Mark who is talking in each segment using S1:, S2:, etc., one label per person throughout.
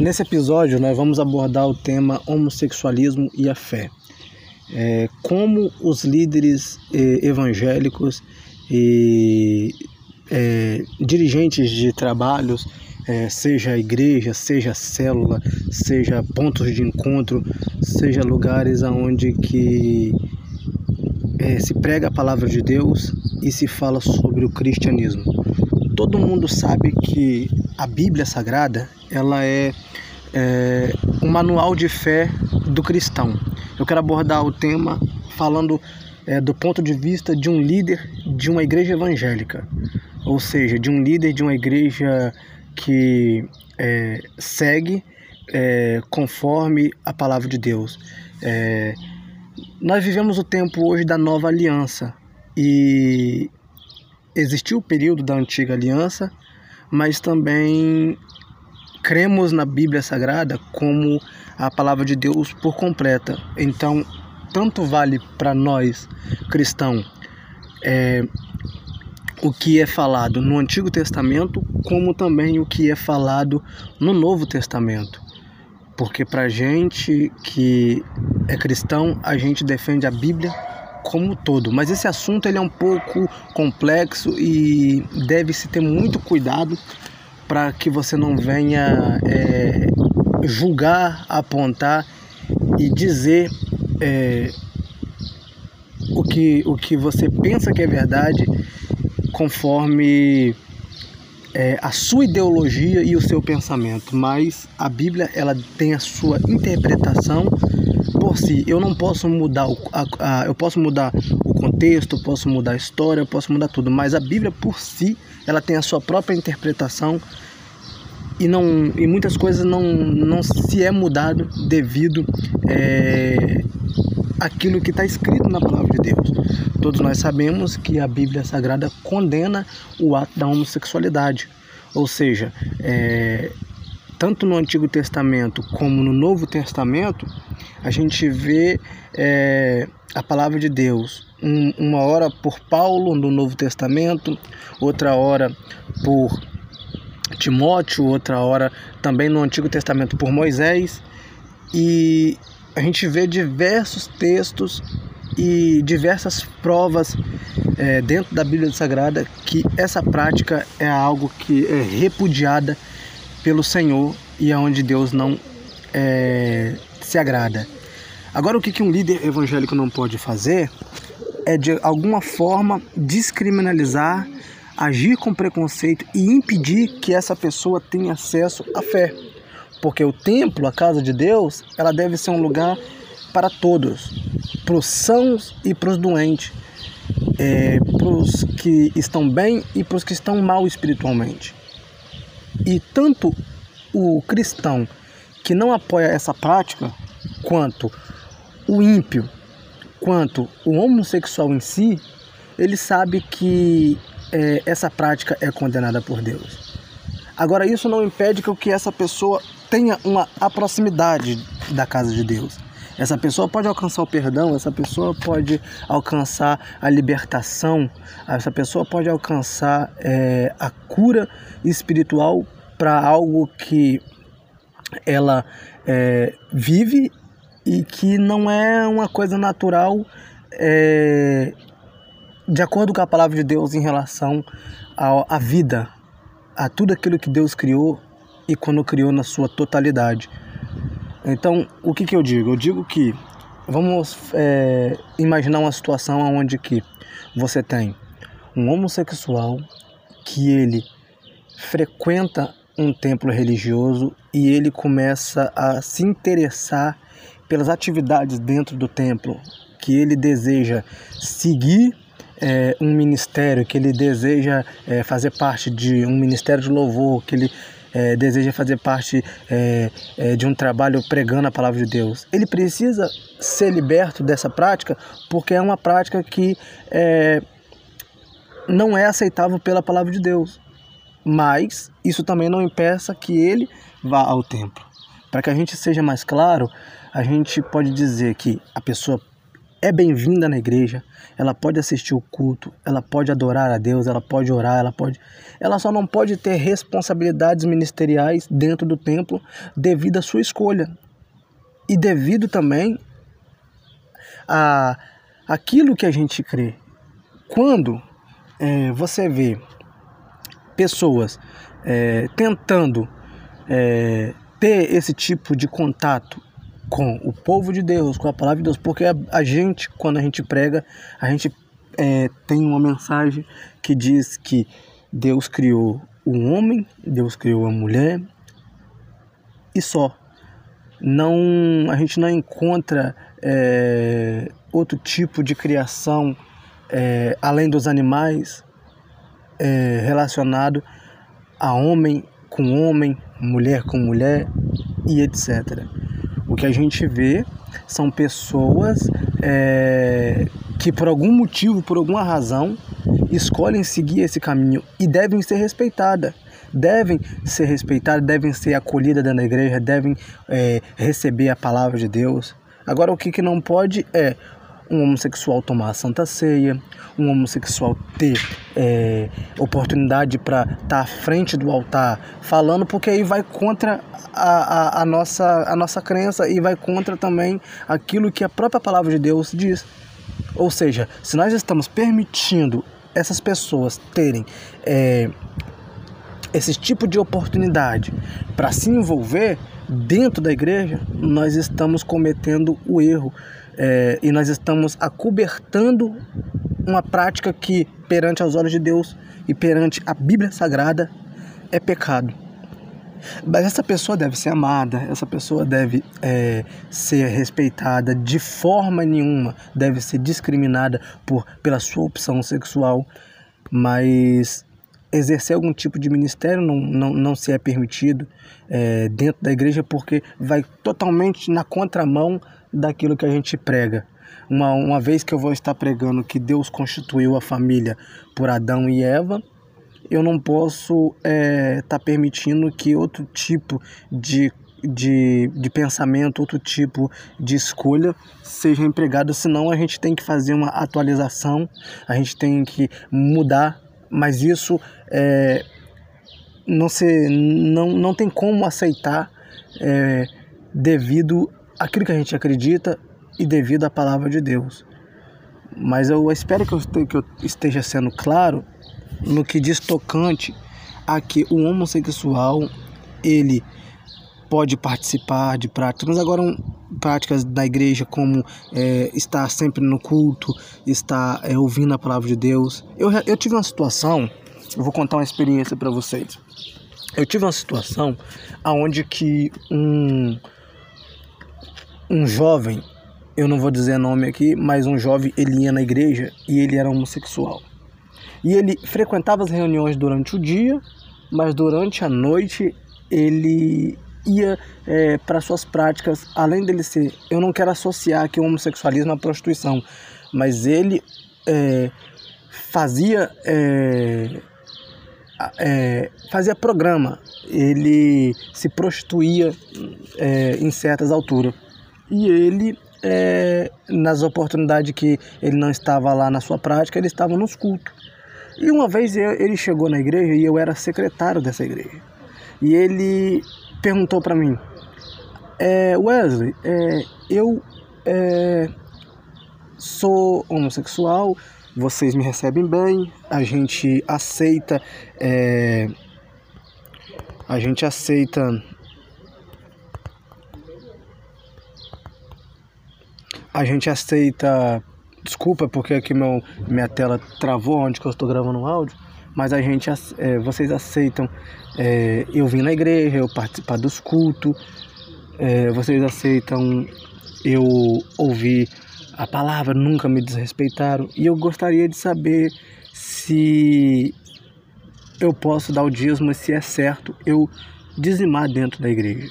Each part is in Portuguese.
S1: Nesse episódio, nós vamos abordar o tema homossexualismo e a fé. É, como os líderes eh, evangélicos e eh, dirigentes de trabalhos, eh, seja igreja, seja célula, seja pontos de encontro, seja lugares aonde que se prega a palavra de Deus e se fala sobre o cristianismo. Todo mundo sabe que a Bíblia Sagrada ela é, é um manual de fé do cristão. Eu quero abordar o tema falando é, do ponto de vista de um líder de uma igreja evangélica, ou seja, de um líder de uma igreja que é, segue é, conforme a palavra de Deus. É, nós vivemos o tempo hoje da nova aliança e existiu o período da antiga aliança, mas também cremos na Bíblia Sagrada como a palavra de Deus por completa. Então, tanto vale para nós cristãos é, o que é falado no Antigo Testamento, como também o que é falado no Novo Testamento. Porque para gente que é cristão, a gente defende a Bíblia como um todo. Mas esse assunto ele é um pouco complexo e deve-se ter muito cuidado para que você não venha é, julgar, apontar e dizer é, o, que, o que você pensa que é verdade conforme é, a sua ideologia e o seu pensamento, mas a Bíblia ela tem a sua interpretação por si. Eu não posso mudar o, a, a, eu posso mudar o contexto, posso mudar a história, posso mudar tudo, mas a Bíblia por si ela tem a sua própria interpretação e não e muitas coisas não não se é mudado devido é, aquilo que está escrito na palavra de Deus. Todos nós sabemos que a Bíblia Sagrada condena o ato da homossexualidade, ou seja, é, tanto no Antigo Testamento como no Novo Testamento, a gente vê é, a palavra de Deus, um, uma hora por Paulo no Novo Testamento, outra hora por Timóteo, outra hora também no Antigo Testamento por Moisés, e a gente vê diversos textos e diversas provas é, dentro da Bíblia Sagrada que essa prática é algo que é repudiada pelo Senhor e aonde Deus não é, se agrada. Agora, o que, um líder evangélico não pode fazer é de alguma forma descriminalizar, agir com preconceito e impedir que essa pessoa tenha acesso à fé. Porque o templo, a casa de Deus, ela deve ser um lugar para todos, para os sãos e para os doentes, é, para os que estão bem e para os que estão mal espiritualmente. E tanto o cristão que não apoia essa prática, quanto o ímpio, quanto o homossexual em si, ele sabe que é, essa prática é condenada por Deus. Agora, isso não impede que essa pessoa tenha uma proximidade da casa de Deus. Essa pessoa pode alcançar o perdão, essa pessoa pode alcançar a libertação, essa pessoa pode alcançar é, a cura espiritual para algo que ela é, vive e que não é uma coisa natural é, de acordo com a palavra de Deus em relação à vida, a tudo aquilo que Deus criou e quando criou na sua totalidade. Então, o que, que eu digo? Eu digo que vamos é, imaginar uma situação onde que você tem um homossexual que ele frequenta um templo religioso e ele começa a se interessar pelas atividades dentro do templo, que ele deseja seguir é, um ministério, que ele deseja é, fazer parte de um ministério de louvor, que ele é, deseja fazer parte é, é, de um trabalho pregando a palavra de Deus. Ele precisa ser liberto dessa prática porque é uma prática que é, não é aceitável pela palavra de Deus. Mas isso também não impeça que ele vá ao templo. Para que a gente seja mais claro, a gente pode dizer que a pessoa é bem-vinda na igreja, ela pode assistir o culto, ela pode adorar a Deus, ela pode orar, ela pode. Ela só não pode ter responsabilidades ministeriais dentro do templo devido à sua escolha. E devido também a aquilo que a gente crê. Quando é, você vê pessoas é, tentando é, ter esse tipo de contato com o povo de Deus, com a palavra de Deus, porque a, a gente, quando a gente prega, a gente é, tem uma mensagem que diz que Deus criou o homem, Deus criou a mulher e só. Não, a gente não encontra é, outro tipo de criação é, além dos animais é, relacionado a homem com homem, mulher com mulher e etc. O que a gente vê são pessoas é, que por algum motivo, por alguma razão, escolhem seguir esse caminho e devem ser respeitadas. Devem ser respeitadas, devem ser acolhidas dentro da igreja, devem é, receber a palavra de Deus. Agora, o que, que não pode é um homossexual tomar a santa ceia, um homossexual ter é, oportunidade para estar tá à frente do altar falando, porque aí vai contra a, a, a, nossa, a nossa crença e vai contra também aquilo que a própria palavra de Deus diz. Ou seja, se nós estamos permitindo essas pessoas terem é, esse tipo de oportunidade para se envolver dentro da igreja, nós estamos cometendo o erro é, e nós estamos acobertando uma prática que, perante aos olhos de Deus e perante a Bíblia Sagrada, é pecado. Mas essa pessoa deve ser amada, essa pessoa deve é, ser respeitada de forma nenhuma, deve ser discriminada por, pela sua opção sexual, mas exercer algum tipo de ministério não, não, não se é permitido é, dentro da igreja porque vai totalmente na contramão daquilo que a gente prega. Uma, uma vez que eu vou estar pregando que Deus constituiu a família por Adão e Eva, eu não posso estar é, tá permitindo que outro tipo de, de, de pensamento, outro tipo de escolha seja empregado, senão a gente tem que fazer uma atualização, a gente tem que mudar, mas isso é, não, se, não, não tem como aceitar é, devido àquilo que a gente acredita e devido à palavra de Deus. Mas eu espero que eu, que eu esteja sendo claro no que diz tocante a que o homossexual ele pode participar de práticas, mas agora práticas da igreja como é, estar sempre no culto, estar é, ouvindo a palavra de Deus. Eu, eu tive uma situação, eu vou contar uma experiência para vocês. Eu tive uma situação aonde que um um jovem, eu não vou dizer nome aqui, mas um jovem ele ia na igreja e ele era homossexual. E ele frequentava as reuniões durante o dia, mas durante a noite ele ia é, para suas práticas, além dele ser, eu não quero associar aqui o homossexualismo à prostituição, mas ele é, fazia é, é, fazia programa, ele se prostituía é, em certas alturas e ele é, nas oportunidades que ele não estava lá na sua prática, ele estava nos cultos. E uma vez ele chegou na igreja e eu era secretário dessa igreja. E ele perguntou para mim, é, Wesley, é, eu é, sou homossexual, vocês me recebem bem, a gente aceita, é, a gente aceita a gente aceita Desculpa porque aqui meu, minha tela travou onde que eu estou gravando o áudio, mas a gente, é, vocês aceitam é, eu vim na igreja, eu participar dos cultos, é, vocês aceitam eu ouvir a palavra, nunca me desrespeitaram. E eu gostaria de saber se eu posso dar o dízimo, se é certo eu dizimar dentro da igreja.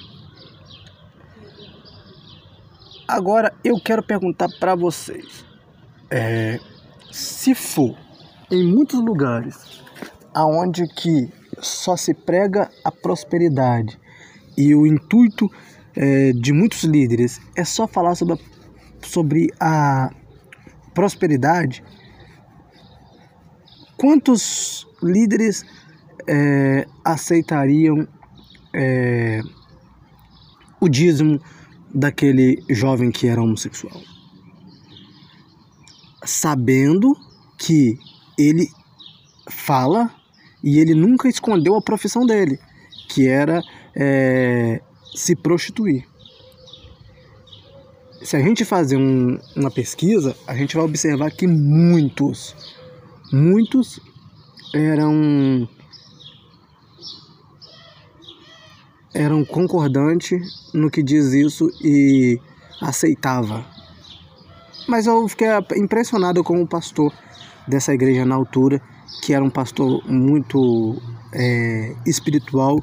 S1: Agora eu quero perguntar para vocês é, se for em muitos lugares aonde que só se prega a prosperidade e o intuito é, de muitos líderes é só falar sobre, sobre a, prosperidade, quantos líderes é, aceitariam é, o dízimo daquele jovem que era homossexual? Sabendo que ele fala e ele nunca escondeu a profissão dele, que era é, se prostituir. Se a gente fazer um, uma pesquisa, a gente vai observar que muitos, muitos eram eram concordantes no que diz isso e aceitava. Mas eu fiquei impressionado com o pastor dessa igreja na altura, que era um pastor muito é, espiritual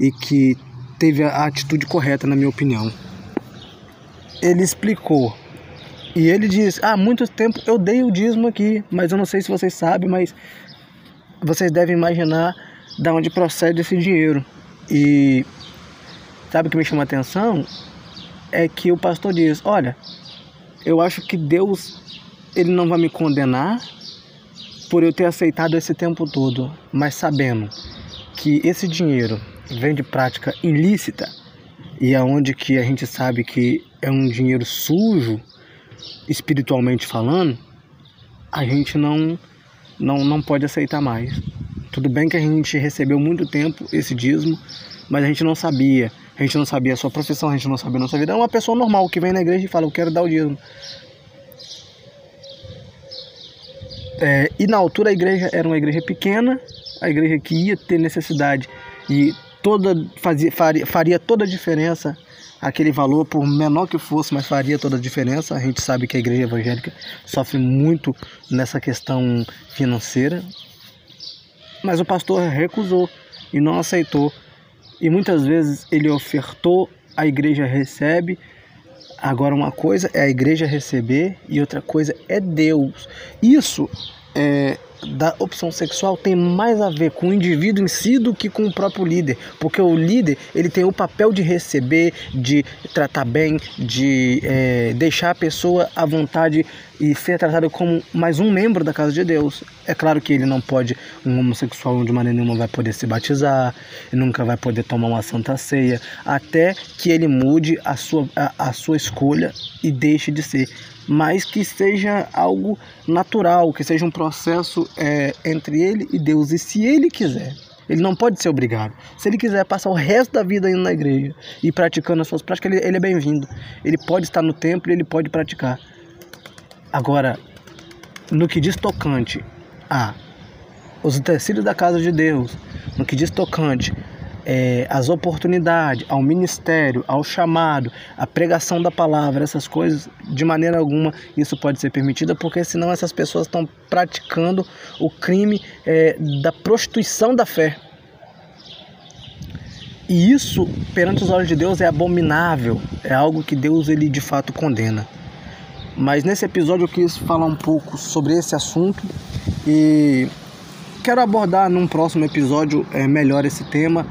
S1: e que teve a atitude correta, na minha opinião. Ele explicou e ele diz: Há ah, muito tempo eu dei o dízimo aqui, mas eu não sei se vocês sabem, mas vocês devem imaginar de onde procede esse dinheiro. E sabe o que me chama a atenção? É que o pastor diz: Olha, eu acho que Deus ele não vai me condenar por eu ter aceitado esse tempo todo, mas sabendo que esse dinheiro vem de prática ilícita e aonde que a gente sabe que é um dinheiro sujo, espiritualmente falando, a gente não não não pode aceitar mais. Tudo bem que a gente recebeu muito tempo esse dízimo, mas a gente não sabia. A gente não sabia a sua profissão, a gente não sabia a nossa vida. É uma pessoa normal que vem na igreja e fala, eu quero dar o dízimo. É, e na altura a igreja era uma igreja pequena, a igreja que ia ter necessidade e toda fazia, faria, faria toda a diferença aquele valor, por menor que fosse, mas faria toda a diferença. A gente sabe que a igreja evangélica sofre muito nessa questão financeira, mas o pastor recusou e não aceitou. E muitas vezes ele ofertou, a igreja recebe, Agora, uma coisa é a igreja receber e outra coisa é Deus. Isso é, da opção sexual tem mais a ver com o indivíduo em si do que com o próprio líder, porque o líder ele tem o papel de receber, de tratar bem, de é, deixar a pessoa à vontade e ser tratado como mais um membro da casa de Deus. É claro que ele não pode, um homossexual de maneira nenhuma vai poder se batizar, nunca vai poder tomar uma santa ceia, até que ele mude a sua, a, a sua escolha e deixe de ser mas que seja algo natural, que seja um processo é, entre ele e Deus. E se ele quiser, ele não pode ser obrigado. Se ele quiser passar o resto da vida indo na igreja e praticando as suas práticas, ele, ele é bem-vindo. Ele pode estar no templo e ele pode praticar. Agora, no que diz tocante a os utensílios da casa de Deus, no que diz tocante é, as oportunidades, ao ministério, ao chamado, à pregação da palavra, essas coisas, de maneira alguma isso pode ser permitido, porque senão essas pessoas estão praticando o crime é, da prostituição da fé. E isso, perante os olhos de Deus, é abominável, é algo que Deus ele de fato condena. Mas nesse episódio eu quis falar um pouco sobre esse assunto e quero abordar num próximo episódio é, melhor esse tema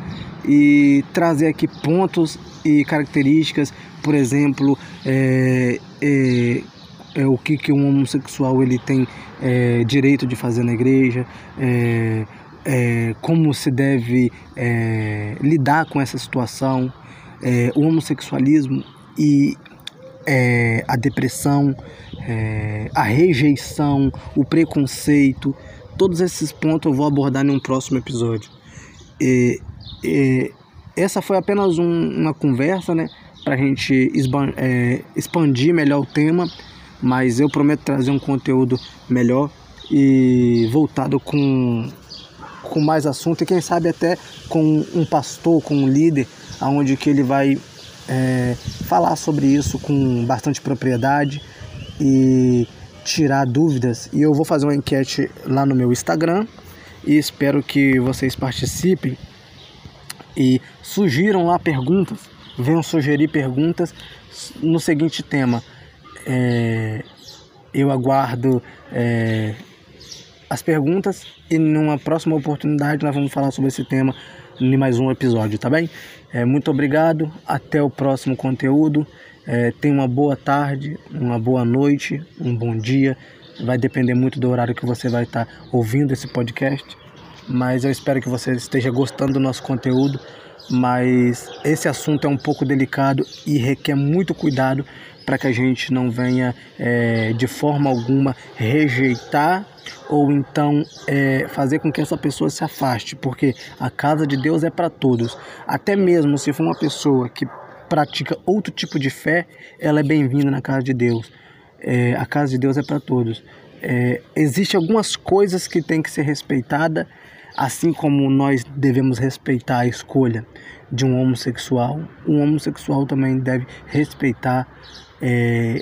S1: e trazer aqui pontos e características, por exemplo, é, é, é o que, que um homossexual ele tem é, direito de fazer na igreja, é, é, como se deve lidar com essa situação, o homossexualismo e é, a depressão, é, a rejeição, o preconceito, todos esses pontos eu vou abordar em um próximo episódio. E, e essa foi apenas um, uma conversa, né? Para a gente é, expandir melhor o tema, mas eu prometo trazer um conteúdo melhor e voltado com, com mais assunto e quem sabe até com um pastor, com um líder, aonde que ele vai é, falar sobre isso com bastante propriedade e tirar dúvidas. E eu vou fazer uma enquete lá no meu Instagram e espero que vocês participem e sugiram lá perguntas, venham sugerir perguntas no seguinte tema. É, eu aguardo é, as perguntas e numa próxima oportunidade nós vamos falar sobre esse tema em mais um episódio, tá bem? É, muito obrigado, até o próximo conteúdo. É, tenha uma boa tarde, uma boa noite, um bom dia. Vai depender muito do horário que você vai estar ouvindo esse podcast. Mas eu espero que você esteja gostando do nosso conteúdo. Mas esse assunto é um pouco delicado e requer muito cuidado para que a gente não venha é, de forma alguma rejeitar ou então é, fazer com que essa pessoa se afaste, porque a casa de Deus é para todos. Até mesmo se for uma pessoa que pratica outro tipo de fé, ela é bem-vinda na casa de Deus. É, a casa de Deus é para todos. É, Existem algumas coisas que têm que ser respeitadas, assim como nós devemos respeitar a escolha de um homossexual, um homossexual também deve respeitar é,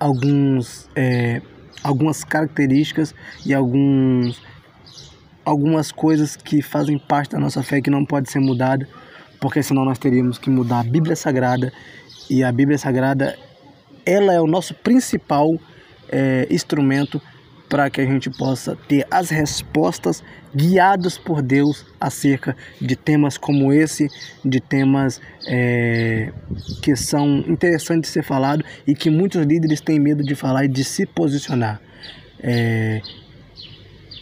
S1: alguns, é, algumas características e alguns, algumas coisas que fazem parte da nossa fé que não pode ser mudada porque senão nós teríamos que mudar a Bíblia Sagrada. E a Bíblia Sagrada ela é o nosso principal é, instrumento para que a gente possa ter as respostas guiados por Deus acerca de temas como esse, de temas é, que são interessantes de ser falado e que muitos líderes têm medo de falar e de se posicionar. É,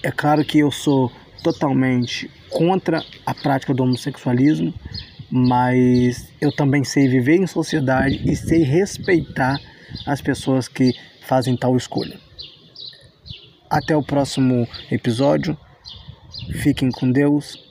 S1: é claro que eu sou totalmente contra a prática do homossexualismo, mas eu também sei viver em sociedade e sei respeitar as pessoas que fazem tal escolha. Até o próximo episódio. Fiquem com Deus